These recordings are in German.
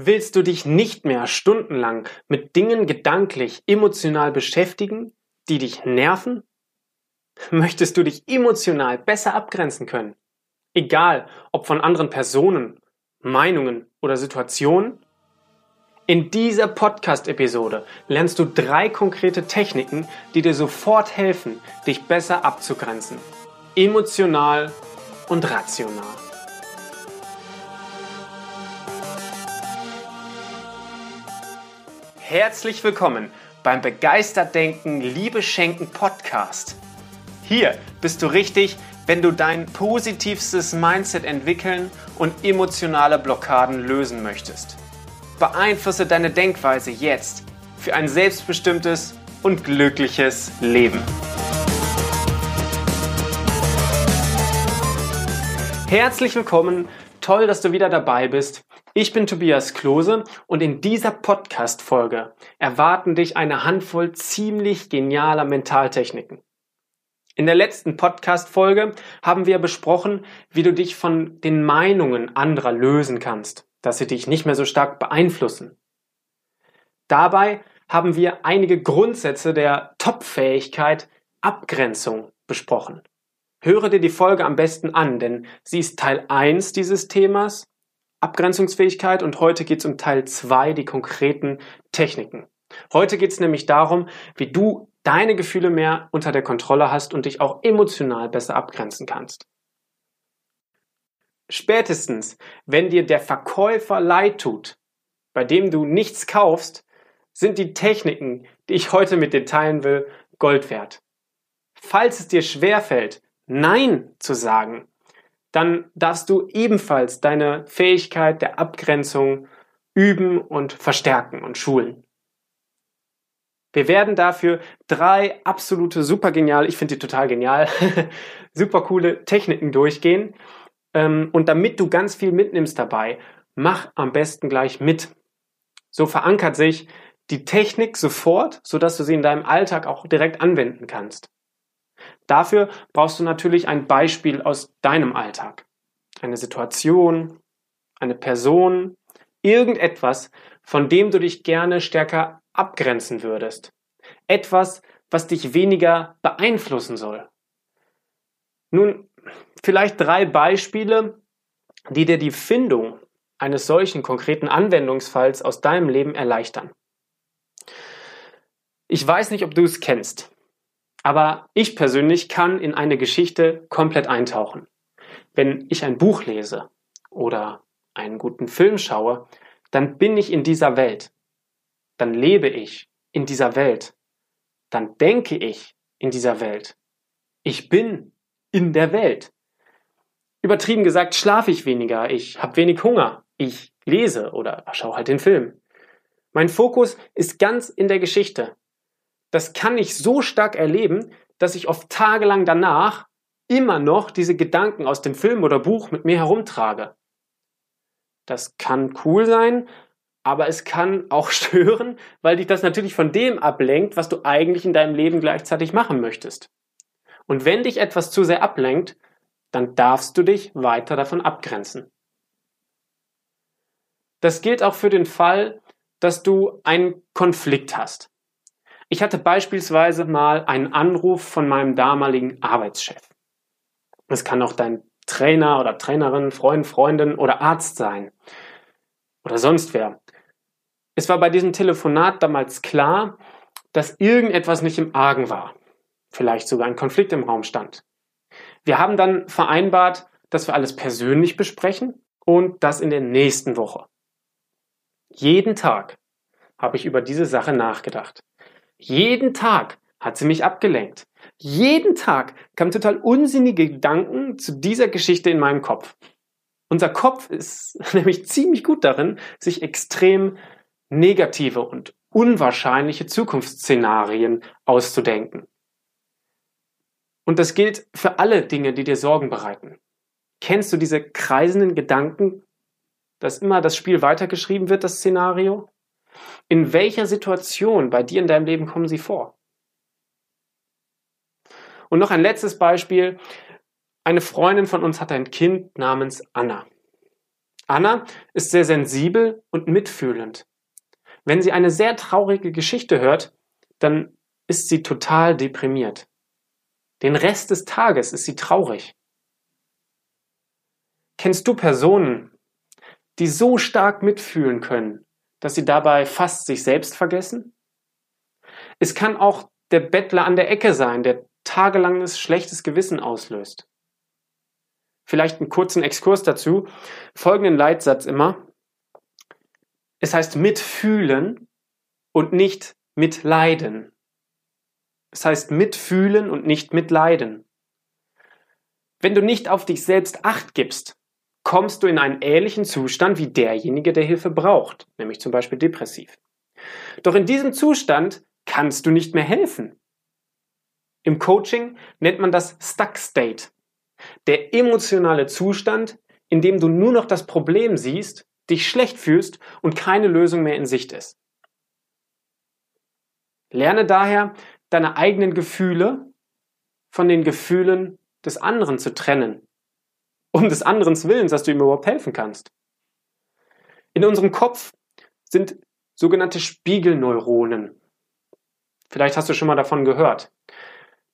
Willst du dich nicht mehr stundenlang mit Dingen gedanklich, emotional beschäftigen, die dich nerven? Möchtest du dich emotional besser abgrenzen können? Egal, ob von anderen Personen, Meinungen oder Situationen? In dieser Podcast-Episode lernst du drei konkrete Techniken, die dir sofort helfen, dich besser abzugrenzen. Emotional und rational. Herzlich willkommen beim Begeistert Denken, Liebe Schenken Podcast. Hier bist du richtig, wenn du dein positivstes Mindset entwickeln und emotionale Blockaden lösen möchtest. Beeinflusse deine Denkweise jetzt für ein selbstbestimmtes und glückliches Leben. Herzlich willkommen, toll, dass du wieder dabei bist ich bin Tobias Klose und in dieser Podcast-Folge erwarten dich eine Handvoll ziemlich genialer Mentaltechniken. In der letzten Podcast-Folge haben wir besprochen, wie du dich von den Meinungen anderer lösen kannst, dass sie dich nicht mehr so stark beeinflussen. Dabei haben wir einige Grundsätze der Top-Fähigkeit Abgrenzung besprochen. Höre dir die Folge am besten an, denn sie ist Teil 1 dieses Themas Abgrenzungsfähigkeit und heute geht es um Teil 2, die konkreten Techniken. Heute geht es nämlich darum, wie du deine Gefühle mehr unter der Kontrolle hast und dich auch emotional besser abgrenzen kannst. Spätestens, wenn dir der Verkäufer leid tut, bei dem du nichts kaufst, sind die Techniken, die ich heute mit dir teilen will, Gold wert. Falls es dir schwerfällt, Nein zu sagen, dann darfst du ebenfalls deine Fähigkeit der Abgrenzung üben und verstärken und schulen. Wir werden dafür drei absolute super genial, ich finde die total genial, super coole Techniken durchgehen. Ähm, und damit du ganz viel mitnimmst dabei, mach am besten gleich mit. So verankert sich die Technik sofort, sodass du sie in deinem Alltag auch direkt anwenden kannst. Dafür brauchst du natürlich ein Beispiel aus deinem Alltag. Eine Situation, eine Person, irgendetwas, von dem du dich gerne stärker abgrenzen würdest. Etwas, was dich weniger beeinflussen soll. Nun, vielleicht drei Beispiele, die dir die Findung eines solchen konkreten Anwendungsfalls aus deinem Leben erleichtern. Ich weiß nicht, ob du es kennst. Aber ich persönlich kann in eine Geschichte komplett eintauchen. Wenn ich ein Buch lese oder einen guten Film schaue, dann bin ich in dieser Welt. Dann lebe ich in dieser Welt. Dann denke ich in dieser Welt. Ich bin in der Welt. Übertrieben gesagt, schlafe ich weniger, ich habe wenig Hunger, ich lese oder schaue halt den Film. Mein Fokus ist ganz in der Geschichte das kann ich so stark erleben, dass ich oft tagelang danach immer noch diese Gedanken aus dem Film oder Buch mit mir herumtrage. Das kann cool sein, aber es kann auch stören, weil dich das natürlich von dem ablenkt, was du eigentlich in deinem Leben gleichzeitig machen möchtest. Und wenn dich etwas zu sehr ablenkt, dann darfst du dich weiter davon abgrenzen. Das gilt auch für den Fall, dass du einen Konflikt hast. Ich hatte beispielsweise mal einen Anruf von meinem damaligen Arbeitschef. Es kann auch dein Trainer oder Trainerin, Freund, Freundin oder Arzt sein. Oder sonst wer. Es war bei diesem Telefonat damals klar, dass irgendetwas nicht im Argen war. Vielleicht sogar ein Konflikt im Raum stand. Wir haben dann vereinbart, dass wir alles persönlich besprechen und das in der nächsten Woche. Jeden Tag habe ich über diese Sache nachgedacht. Jeden Tag hat sie mich abgelenkt. Jeden Tag kamen total unsinnige Gedanken zu dieser Geschichte in meinem Kopf. Unser Kopf ist nämlich ziemlich gut darin, sich extrem negative und unwahrscheinliche Zukunftsszenarien auszudenken. Und das gilt für alle Dinge, die dir Sorgen bereiten. Kennst du diese kreisenden Gedanken, dass immer das Spiel weitergeschrieben wird, das Szenario? In welcher Situation bei dir in deinem Leben kommen sie vor? Und noch ein letztes Beispiel. Eine Freundin von uns hat ein Kind namens Anna. Anna ist sehr sensibel und mitfühlend. Wenn sie eine sehr traurige Geschichte hört, dann ist sie total deprimiert. Den Rest des Tages ist sie traurig. Kennst du Personen, die so stark mitfühlen können, dass sie dabei fast sich selbst vergessen? Es kann auch der Bettler an der Ecke sein, der tagelanges schlechtes Gewissen auslöst. Vielleicht einen kurzen Exkurs dazu. Folgenden Leitsatz immer. Es heißt mitfühlen und nicht mitleiden. Es heißt mitfühlen und nicht mitleiden. Wenn du nicht auf dich selbst acht gibst, kommst du in einen ähnlichen Zustand wie derjenige, der Hilfe braucht, nämlich zum Beispiel depressiv. Doch in diesem Zustand kannst du nicht mehr helfen. Im Coaching nennt man das Stuck State, der emotionale Zustand, in dem du nur noch das Problem siehst, dich schlecht fühlst und keine Lösung mehr in Sicht ist. Lerne daher, deine eigenen Gefühle von den Gefühlen des anderen zu trennen. Um des anderen Willens, dass du ihm überhaupt helfen kannst. In unserem Kopf sind sogenannte Spiegelneuronen. Vielleicht hast du schon mal davon gehört.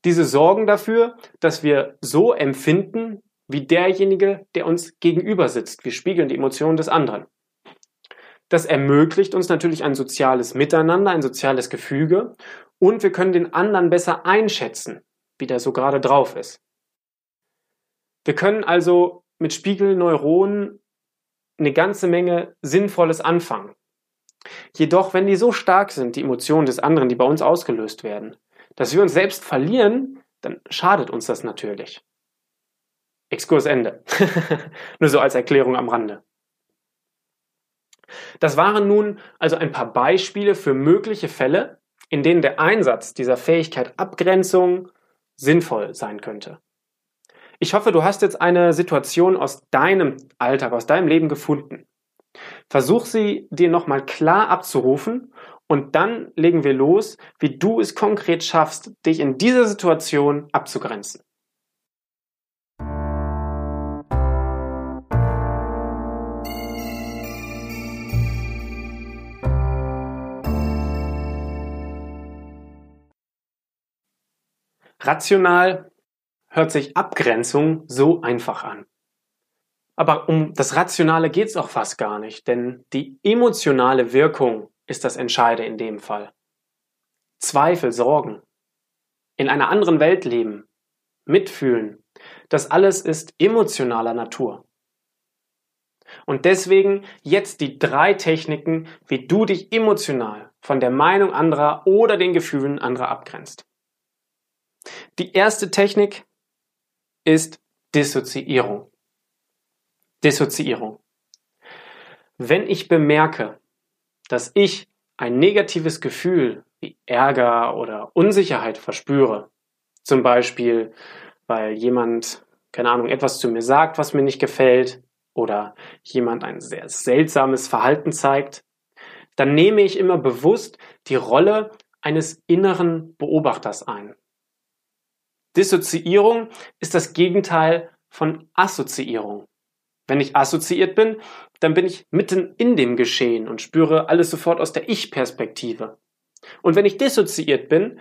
Diese sorgen dafür, dass wir so empfinden wie derjenige, der uns gegenüber sitzt. Wir spiegeln die Emotionen des anderen. Das ermöglicht uns natürlich ein soziales Miteinander, ein soziales Gefüge und wir können den anderen besser einschätzen, wie der so gerade drauf ist. Wir können also mit Spiegelneuronen eine ganze Menge Sinnvolles anfangen. Jedoch, wenn die so stark sind, die Emotionen des anderen, die bei uns ausgelöst werden, dass wir uns selbst verlieren, dann schadet uns das natürlich. Exkurs Ende. Nur so als Erklärung am Rande. Das waren nun also ein paar Beispiele für mögliche Fälle, in denen der Einsatz dieser Fähigkeit Abgrenzung sinnvoll sein könnte. Ich hoffe, du hast jetzt eine Situation aus deinem Alltag, aus deinem Leben gefunden. Versuch sie dir nochmal klar abzurufen und dann legen wir los, wie du es konkret schaffst, dich in dieser Situation abzugrenzen. Rational hört sich Abgrenzung so einfach an. Aber um das Rationale geht es auch fast gar nicht, denn die emotionale Wirkung ist das Entscheide in dem Fall. Zweifel, Sorgen, in einer anderen Welt leben, mitfühlen, das alles ist emotionaler Natur. Und deswegen jetzt die drei Techniken, wie du dich emotional von der Meinung anderer oder den Gefühlen anderer abgrenzt. Die erste Technik ist Dissoziierung. Dissoziierung. Wenn ich bemerke, dass ich ein negatives Gefühl wie Ärger oder Unsicherheit verspüre, zum Beispiel weil jemand, keine Ahnung, etwas zu mir sagt, was mir nicht gefällt, oder jemand ein sehr seltsames Verhalten zeigt, dann nehme ich immer bewusst die Rolle eines inneren Beobachters ein. Dissoziierung ist das Gegenteil von Assoziierung. Wenn ich assoziiert bin, dann bin ich mitten in dem Geschehen und spüre alles sofort aus der Ich-Perspektive. Und wenn ich dissoziiert bin,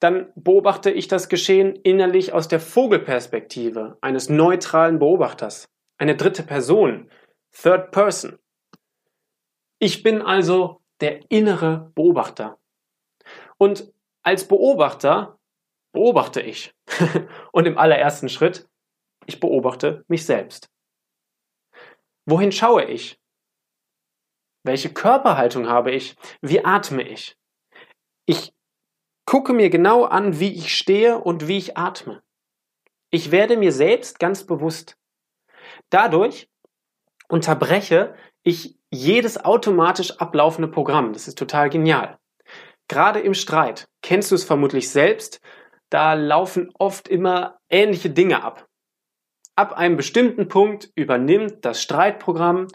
dann beobachte ich das Geschehen innerlich aus der Vogelperspektive eines neutralen Beobachters, eine dritte Person, Third Person. Ich bin also der innere Beobachter. Und als Beobachter beobachte ich. Und im allerersten Schritt, ich beobachte mich selbst. Wohin schaue ich? Welche Körperhaltung habe ich? Wie atme ich? Ich gucke mir genau an, wie ich stehe und wie ich atme. Ich werde mir selbst ganz bewusst. Dadurch unterbreche ich jedes automatisch ablaufende Programm. Das ist total genial. Gerade im Streit kennst du es vermutlich selbst, da laufen oft immer ähnliche Dinge ab. Ab einem bestimmten Punkt übernimmt das Streitprogramm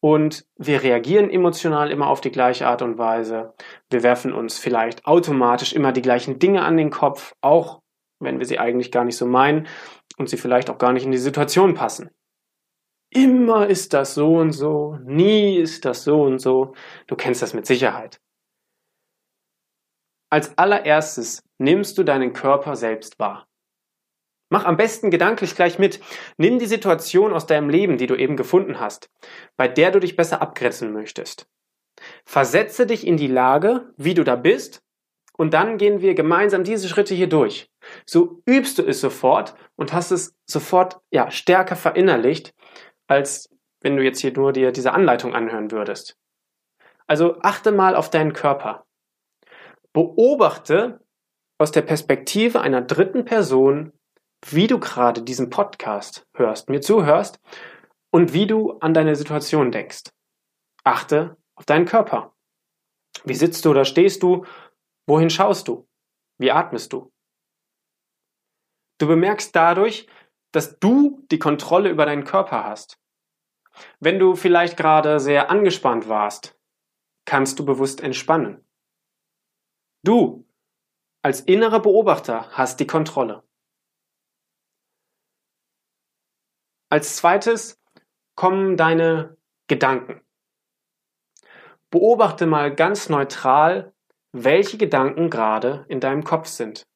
und wir reagieren emotional immer auf die gleiche Art und Weise. Wir werfen uns vielleicht automatisch immer die gleichen Dinge an den Kopf, auch wenn wir sie eigentlich gar nicht so meinen und sie vielleicht auch gar nicht in die Situation passen. immer ist das so und so, nie ist das so und so. Du kennst das mit Sicherheit. Als allererstes nimmst du deinen Körper selbst wahr. Mach am besten gedanklich gleich mit. Nimm die Situation aus deinem Leben, die du eben gefunden hast, bei der du dich besser abgrenzen möchtest. Versetze dich in die Lage, wie du da bist, und dann gehen wir gemeinsam diese Schritte hier durch. So übst du es sofort und hast es sofort ja, stärker verinnerlicht, als wenn du jetzt hier nur dir diese Anleitung anhören würdest. Also achte mal auf deinen Körper. Beobachte aus der Perspektive einer dritten Person, wie du gerade diesen Podcast hörst, mir zuhörst und wie du an deine Situation denkst. Achte auf deinen Körper. Wie sitzt du oder stehst du? Wohin schaust du? Wie atmest du? Du bemerkst dadurch, dass du die Kontrolle über deinen Körper hast. Wenn du vielleicht gerade sehr angespannt warst, kannst du bewusst entspannen. Du als innerer Beobachter hast die Kontrolle. Als zweites kommen deine Gedanken. Beobachte mal ganz neutral, welche Gedanken gerade in deinem Kopf sind.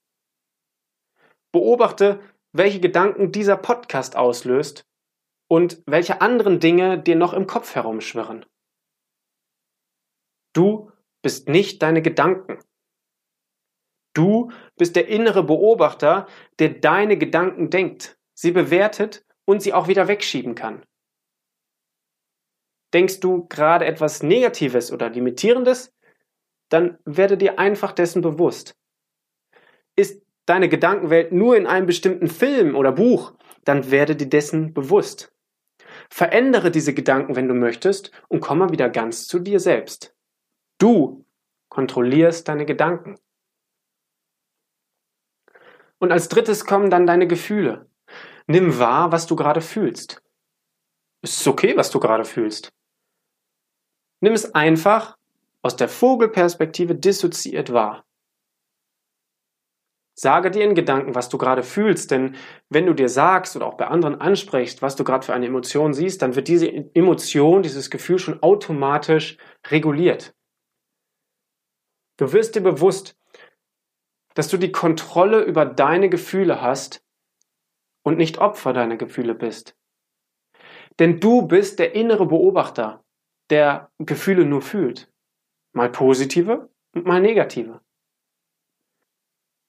Beobachte, welche Gedanken dieser Podcast auslöst und welche anderen Dinge dir noch im Kopf herumschwirren. Du bist nicht deine Gedanken. Du bist der innere Beobachter, der deine Gedanken denkt, sie bewertet und sie auch wieder wegschieben kann. Denkst du gerade etwas Negatives oder Limitierendes, dann werde dir einfach dessen bewusst. Ist deine Gedankenwelt nur in einem bestimmten Film oder Buch, dann werde dir dessen bewusst. Verändere diese Gedanken, wenn du möchtest, und komme wieder ganz zu dir selbst. Du kontrollierst deine Gedanken. Und als drittes kommen dann deine Gefühle. Nimm wahr, was du gerade fühlst. Es ist okay, was du gerade fühlst. Nimm es einfach aus der Vogelperspektive dissoziiert wahr. Sage dir in Gedanken, was du gerade fühlst, denn wenn du dir sagst oder auch bei anderen ansprichst, was du gerade für eine Emotion siehst, dann wird diese Emotion, dieses Gefühl schon automatisch reguliert. Du wirst dir bewusst, dass du die Kontrolle über deine Gefühle hast und nicht Opfer deiner Gefühle bist. Denn du bist der innere Beobachter, der Gefühle nur fühlt. Mal positive und mal negative.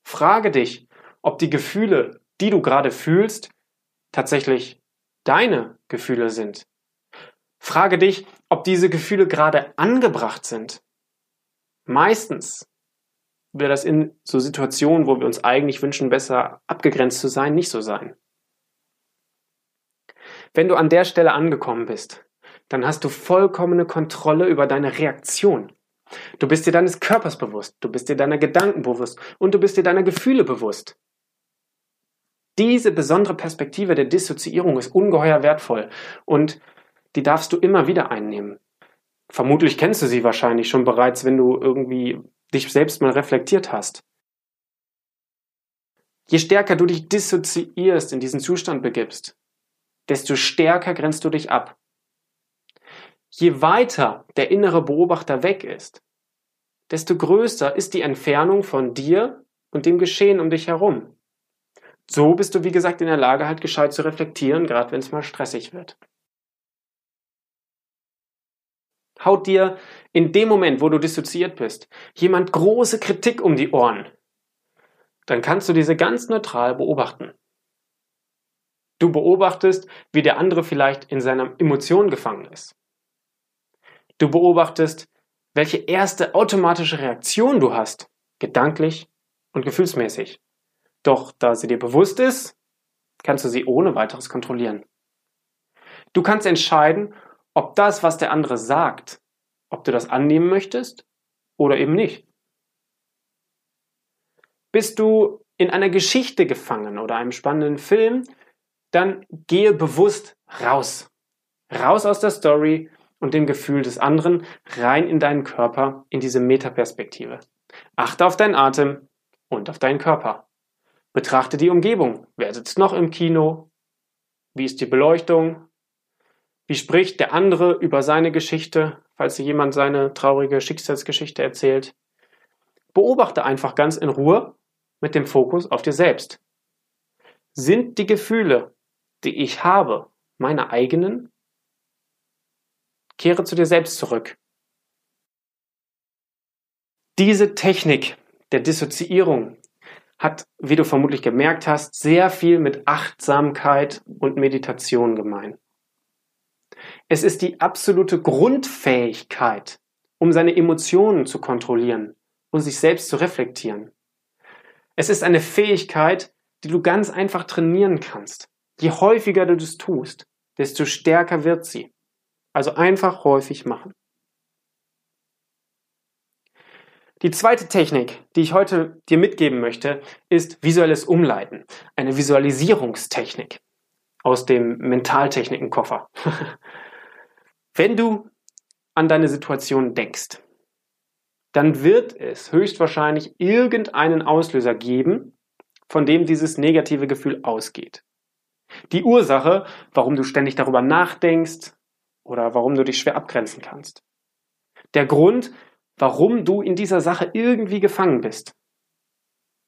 Frage dich, ob die Gefühle, die du gerade fühlst, tatsächlich deine Gefühle sind. Frage dich, ob diese Gefühle gerade angebracht sind. Meistens wird das in so Situationen, wo wir uns eigentlich wünschen, besser abgegrenzt zu sein, nicht so sein. Wenn du an der Stelle angekommen bist, dann hast du vollkommene Kontrolle über deine Reaktion. Du bist dir deines Körpers bewusst, du bist dir deiner Gedanken bewusst und du bist dir deiner Gefühle bewusst. Diese besondere Perspektive der Dissoziierung ist ungeheuer wertvoll und die darfst du immer wieder einnehmen. Vermutlich kennst du sie wahrscheinlich schon bereits, wenn du irgendwie dich selbst mal reflektiert hast. Je stärker du dich dissoziierst, in diesen Zustand begibst, desto stärker grenzt du dich ab. Je weiter der innere Beobachter weg ist, desto größer ist die Entfernung von dir und dem Geschehen um dich herum. So bist du, wie gesagt, in der Lage, halt gescheit zu reflektieren, gerade wenn es mal stressig wird. Haut dir in dem Moment, wo du dissoziiert bist, jemand große Kritik um die Ohren, dann kannst du diese ganz neutral beobachten. Du beobachtest, wie der andere vielleicht in seiner Emotion gefangen ist. Du beobachtest, welche erste automatische Reaktion du hast, gedanklich und gefühlsmäßig. Doch da sie dir bewusst ist, kannst du sie ohne weiteres kontrollieren. Du kannst entscheiden, ob das, was der andere sagt, ob du das annehmen möchtest oder eben nicht. Bist du in einer Geschichte gefangen oder einem spannenden Film, dann gehe bewusst raus. Raus aus der Story und dem Gefühl des anderen rein in deinen Körper, in diese Metaperspektive. Achte auf deinen Atem und auf deinen Körper. Betrachte die Umgebung. Wer sitzt noch im Kino? Wie ist die Beleuchtung? Wie spricht der andere über seine Geschichte, falls dir jemand seine traurige Schicksalsgeschichte erzählt? Beobachte einfach ganz in Ruhe mit dem Fokus auf dir selbst. Sind die Gefühle, die ich habe, meine eigenen? Kehre zu dir selbst zurück. Diese Technik der Dissoziierung hat, wie du vermutlich gemerkt hast, sehr viel mit Achtsamkeit und Meditation gemein. Es ist die absolute Grundfähigkeit, um seine Emotionen zu kontrollieren und sich selbst zu reflektieren. Es ist eine Fähigkeit, die du ganz einfach trainieren kannst. Je häufiger du das tust, desto stärker wird sie. Also einfach häufig machen. Die zweite Technik, die ich heute dir mitgeben möchte, ist visuelles Umleiten. Eine Visualisierungstechnik aus dem Mentaltechnikenkoffer. Wenn du an deine Situation denkst, dann wird es höchstwahrscheinlich irgendeinen Auslöser geben, von dem dieses negative Gefühl ausgeht. Die Ursache, warum du ständig darüber nachdenkst oder warum du dich schwer abgrenzen kannst. Der Grund, warum du in dieser Sache irgendwie gefangen bist.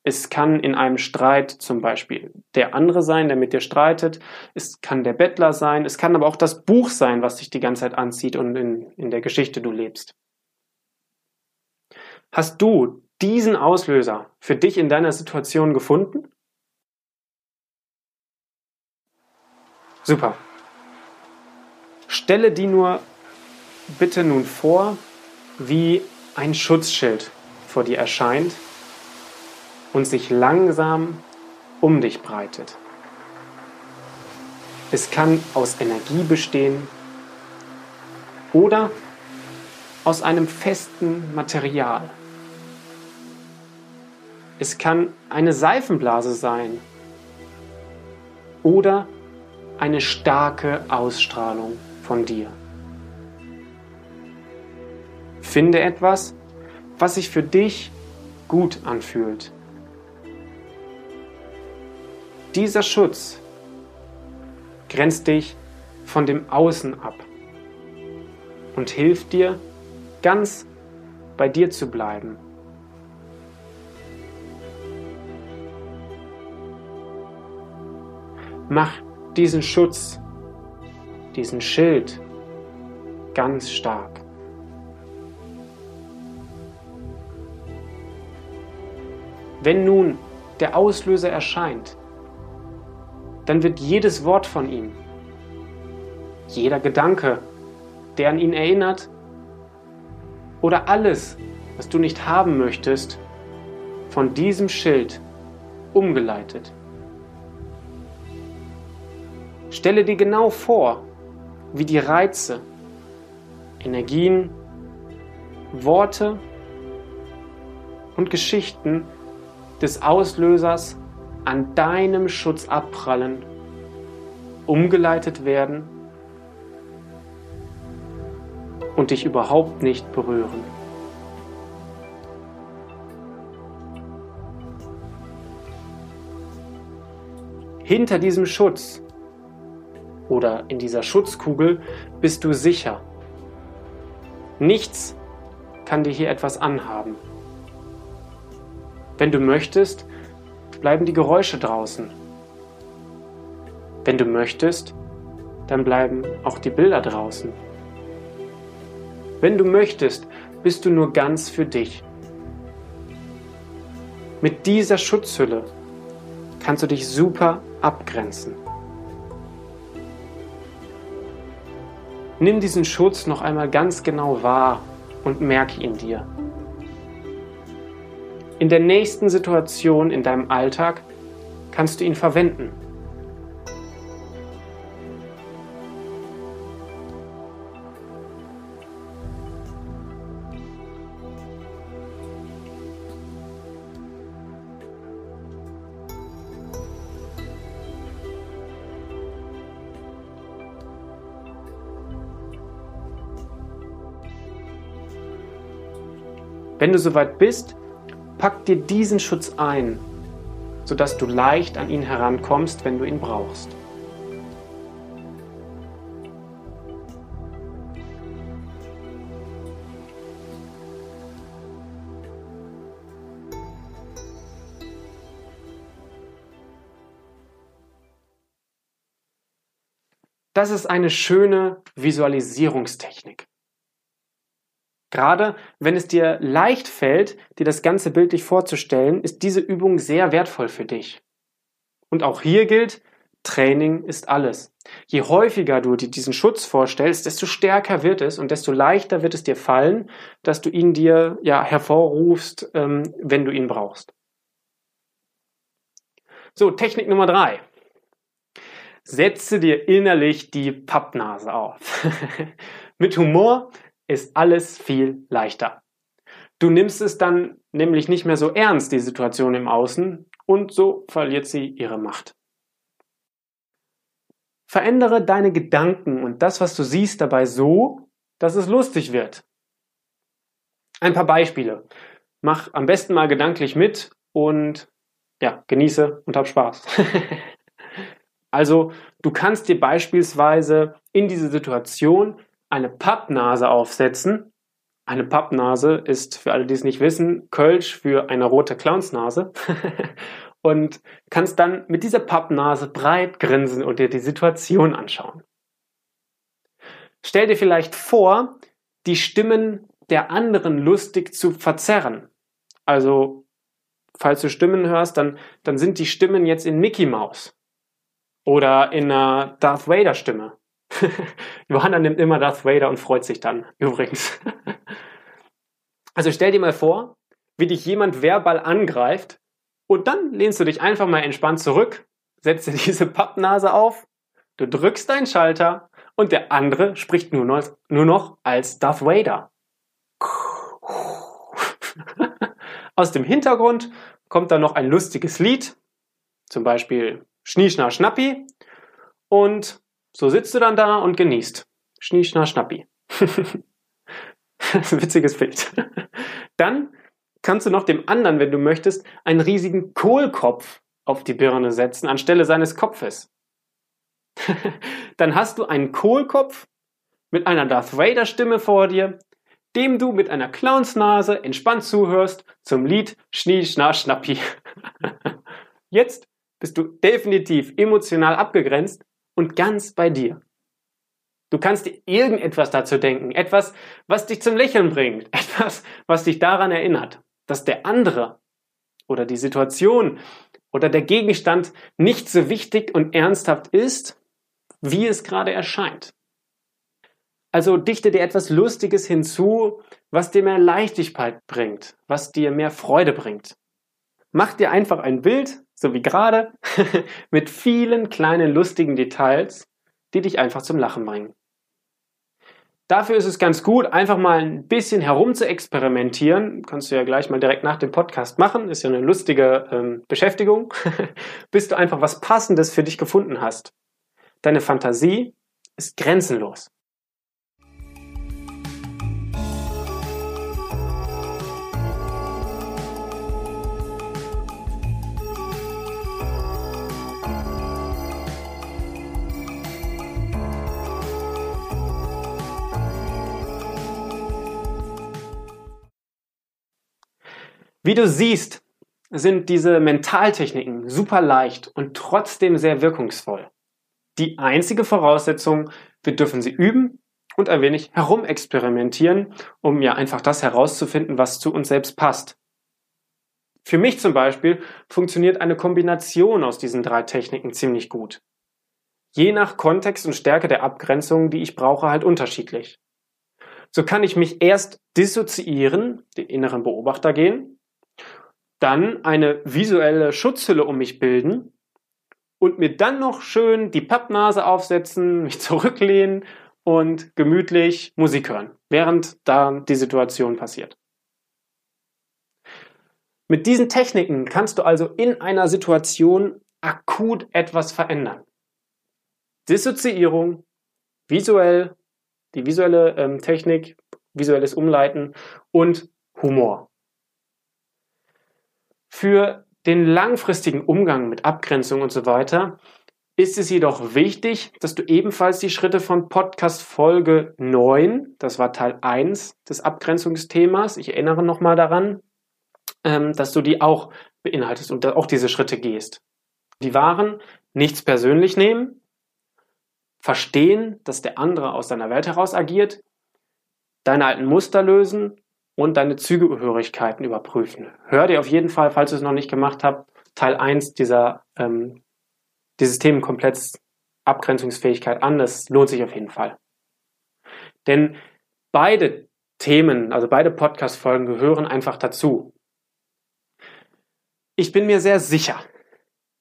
Es kann in einem Streit zum Beispiel der andere sein, der mit dir streitet. Es kann der Bettler sein. Es kann aber auch das Buch sein, was dich die ganze Zeit anzieht und in, in der Geschichte du lebst. Hast du diesen Auslöser für dich in deiner Situation gefunden? Super. Stelle die nur bitte nun vor, wie ein Schutzschild vor dir erscheint und sich langsam um dich breitet. Es kann aus Energie bestehen oder aus einem festen Material. Es kann eine Seifenblase sein oder eine starke Ausstrahlung von dir. Finde etwas, was sich für dich gut anfühlt. Dieser Schutz grenzt dich von dem Außen ab und hilft dir, ganz bei dir zu bleiben. Mach diesen Schutz, diesen Schild ganz stark. Wenn nun der Auslöser erscheint, dann wird jedes Wort von ihm, jeder Gedanke, der an ihn erinnert, oder alles, was du nicht haben möchtest, von diesem Schild umgeleitet. Stelle dir genau vor, wie die Reize, Energien, Worte und Geschichten des Auslösers an deinem Schutz abprallen, umgeleitet werden und dich überhaupt nicht berühren. Hinter diesem Schutz oder in dieser Schutzkugel bist du sicher. Nichts kann dir hier etwas anhaben. Wenn du möchtest, bleiben die Geräusche draußen. Wenn du möchtest, dann bleiben auch die Bilder draußen. Wenn du möchtest, bist du nur ganz für dich. Mit dieser Schutzhülle kannst du dich super abgrenzen. Nimm diesen Schutz noch einmal ganz genau wahr und merke ihn dir in der nächsten Situation in deinem Alltag kannst du ihn verwenden. Wenn du soweit bist, Pack dir diesen Schutz ein, sodass du leicht an ihn herankommst, wenn du ihn brauchst. Das ist eine schöne Visualisierungstechnik. Gerade wenn es dir leicht fällt, dir das ganze bildlich vorzustellen, ist diese Übung sehr wertvoll für dich. Und auch hier gilt, Training ist alles. Je häufiger du dir diesen Schutz vorstellst, desto stärker wird es und desto leichter wird es dir fallen, dass du ihn dir ja hervorrufst, ähm, wenn du ihn brauchst. So, Technik Nummer drei. Setze dir innerlich die Pappnase auf. Mit Humor ist alles viel leichter. Du nimmst es dann nämlich nicht mehr so ernst, die Situation im Außen, und so verliert sie ihre Macht. Verändere deine Gedanken und das, was du siehst, dabei so, dass es lustig wird. Ein paar Beispiele. Mach am besten mal gedanklich mit und ja, genieße und hab Spaß. also, du kannst dir beispielsweise in diese Situation eine Pappnase aufsetzen. Eine Pappnase ist, für alle, die es nicht wissen, Kölsch für eine rote Clownsnase. und kannst dann mit dieser Pappnase breit grinsen und dir die Situation anschauen. Stell dir vielleicht vor, die Stimmen der anderen lustig zu verzerren. Also falls du Stimmen hörst, dann, dann sind die Stimmen jetzt in Mickey Mouse oder in einer Darth Vader Stimme. Johanna nimmt immer Darth Vader und freut sich dann, übrigens. also stell dir mal vor, wie dich jemand verbal angreift und dann lehnst du dich einfach mal entspannt zurück, setzt dir diese Pappnase auf, du drückst deinen Schalter und der andere spricht nur noch, nur noch als Darth Vader. Aus dem Hintergrund kommt dann noch ein lustiges Lied, zum Beispiel Schnieschna Schnappi. Und so sitzt du dann da und genießt. Schnieschna Schnappi. das ist ein witziges Bild. Dann kannst du noch dem anderen, wenn du möchtest, einen riesigen Kohlkopf auf die Birne setzen anstelle seines Kopfes. dann hast du einen Kohlkopf mit einer Darth Vader Stimme vor dir, dem du mit einer Clownsnase entspannt zuhörst zum Lied Schnie, Schna, Schnappi. Jetzt bist du definitiv emotional abgegrenzt und ganz bei dir. Du kannst dir irgendetwas dazu denken, etwas, was dich zum Lächeln bringt, etwas, was dich daran erinnert, dass der andere oder die Situation oder der Gegenstand nicht so wichtig und ernsthaft ist, wie es gerade erscheint. Also dichte dir etwas Lustiges hinzu, was dir mehr Leichtigkeit bringt, was dir mehr Freude bringt. Mach dir einfach ein Bild, so wie gerade, mit vielen kleinen lustigen Details, die dich einfach zum Lachen bringen. Dafür ist es ganz gut, einfach mal ein bisschen herum zu experimentieren. Kannst du ja gleich mal direkt nach dem Podcast machen. Ist ja eine lustige ähm, Beschäftigung, bis du einfach was Passendes für dich gefunden hast. Deine Fantasie ist grenzenlos. Wie du siehst, sind diese Mentaltechniken super leicht und trotzdem sehr wirkungsvoll. Die einzige Voraussetzung, wir dürfen sie üben und ein wenig herumexperimentieren, um ja einfach das herauszufinden, was zu uns selbst passt. Für mich zum Beispiel funktioniert eine Kombination aus diesen drei Techniken ziemlich gut. Je nach Kontext und Stärke der Abgrenzung, die ich brauche, halt unterschiedlich. So kann ich mich erst dissoziieren, den inneren Beobachter gehen, dann eine visuelle Schutzhülle um mich bilden und mir dann noch schön die Pappnase aufsetzen, mich zurücklehnen und gemütlich Musik hören, während da die Situation passiert. Mit diesen Techniken kannst du also in einer Situation akut etwas verändern. Dissoziierung, visuell, die visuelle ähm, Technik, visuelles Umleiten und Humor. Für den langfristigen Umgang mit Abgrenzung und so weiter ist es jedoch wichtig, dass du ebenfalls die Schritte von Podcast Folge 9, das war Teil 1 des Abgrenzungsthemas, ich erinnere nochmal daran, ähm, dass du die auch beinhaltest und auch diese Schritte gehst. Die waren nichts persönlich nehmen, verstehen, dass der andere aus deiner Welt heraus agiert, deine alten Muster lösen und deine Zügehörigkeiten überprüfen. Hör dir auf jeden Fall, falls du es noch nicht gemacht hast, Teil 1 dieser, ähm, dieses Themenkompletts Abgrenzungsfähigkeit an. Das lohnt sich auf jeden Fall. Denn beide Themen, also beide Podcast-Folgen gehören einfach dazu. Ich bin mir sehr sicher,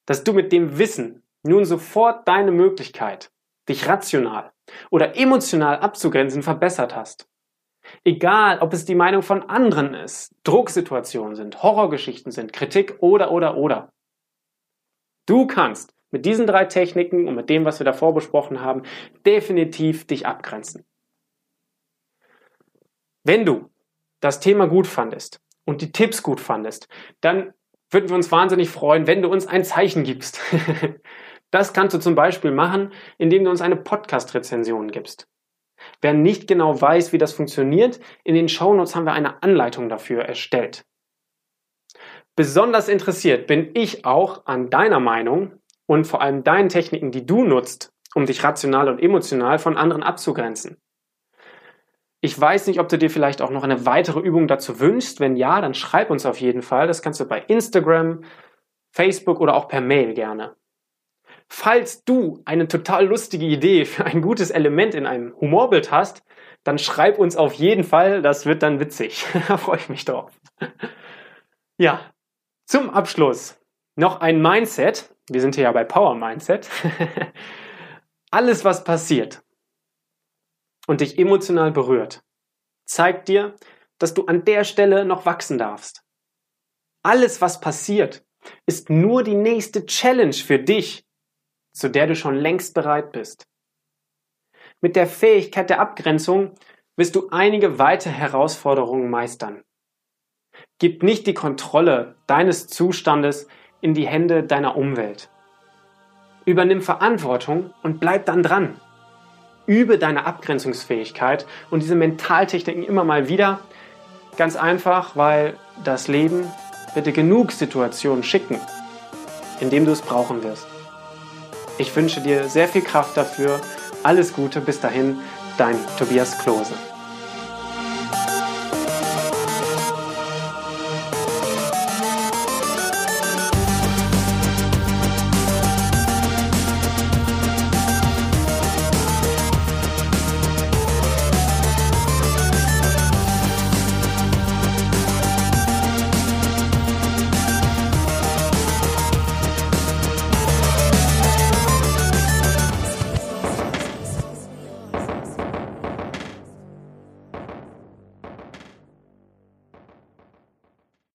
dass du mit dem Wissen nun sofort deine Möglichkeit, dich rational oder emotional abzugrenzen, verbessert hast. Egal, ob es die Meinung von anderen ist, Drucksituationen sind, Horrorgeschichten sind, Kritik oder, oder, oder. Du kannst mit diesen drei Techniken und mit dem, was wir davor besprochen haben, definitiv dich abgrenzen. Wenn du das Thema gut fandest und die Tipps gut fandest, dann würden wir uns wahnsinnig freuen, wenn du uns ein Zeichen gibst. Das kannst du zum Beispiel machen, indem du uns eine Podcast-Rezension gibst. Wer nicht genau weiß, wie das funktioniert, in den Shownotes haben wir eine Anleitung dafür erstellt. Besonders interessiert bin ich auch an deiner Meinung und vor allem deinen Techniken, die du nutzt, um dich rational und emotional von anderen abzugrenzen. Ich weiß nicht, ob du dir vielleicht auch noch eine weitere Übung dazu wünschst. Wenn ja, dann schreib uns auf jeden Fall. Das kannst du bei Instagram, Facebook oder auch per Mail gerne. Falls du eine total lustige Idee für ein gutes Element in einem Humorbild hast, dann schreib uns auf jeden Fall, das wird dann witzig. da freue ich mich drauf. Ja, zum Abschluss noch ein Mindset. Wir sind hier ja bei Power Mindset. Alles, was passiert und dich emotional berührt, zeigt dir, dass du an der Stelle noch wachsen darfst. Alles, was passiert, ist nur die nächste Challenge für dich, zu der du schon längst bereit bist. Mit der Fähigkeit der Abgrenzung wirst du einige weitere Herausforderungen meistern. Gib nicht die Kontrolle deines Zustandes in die Hände deiner Umwelt. Übernimm Verantwortung und bleib dann dran. Übe deine Abgrenzungsfähigkeit und diese Mentaltechniken immer mal wieder. Ganz einfach, weil das Leben wird dir genug Situationen schicken, in denen du es brauchen wirst. Ich wünsche dir sehr viel Kraft dafür. Alles Gute bis dahin, dein Tobias Klose.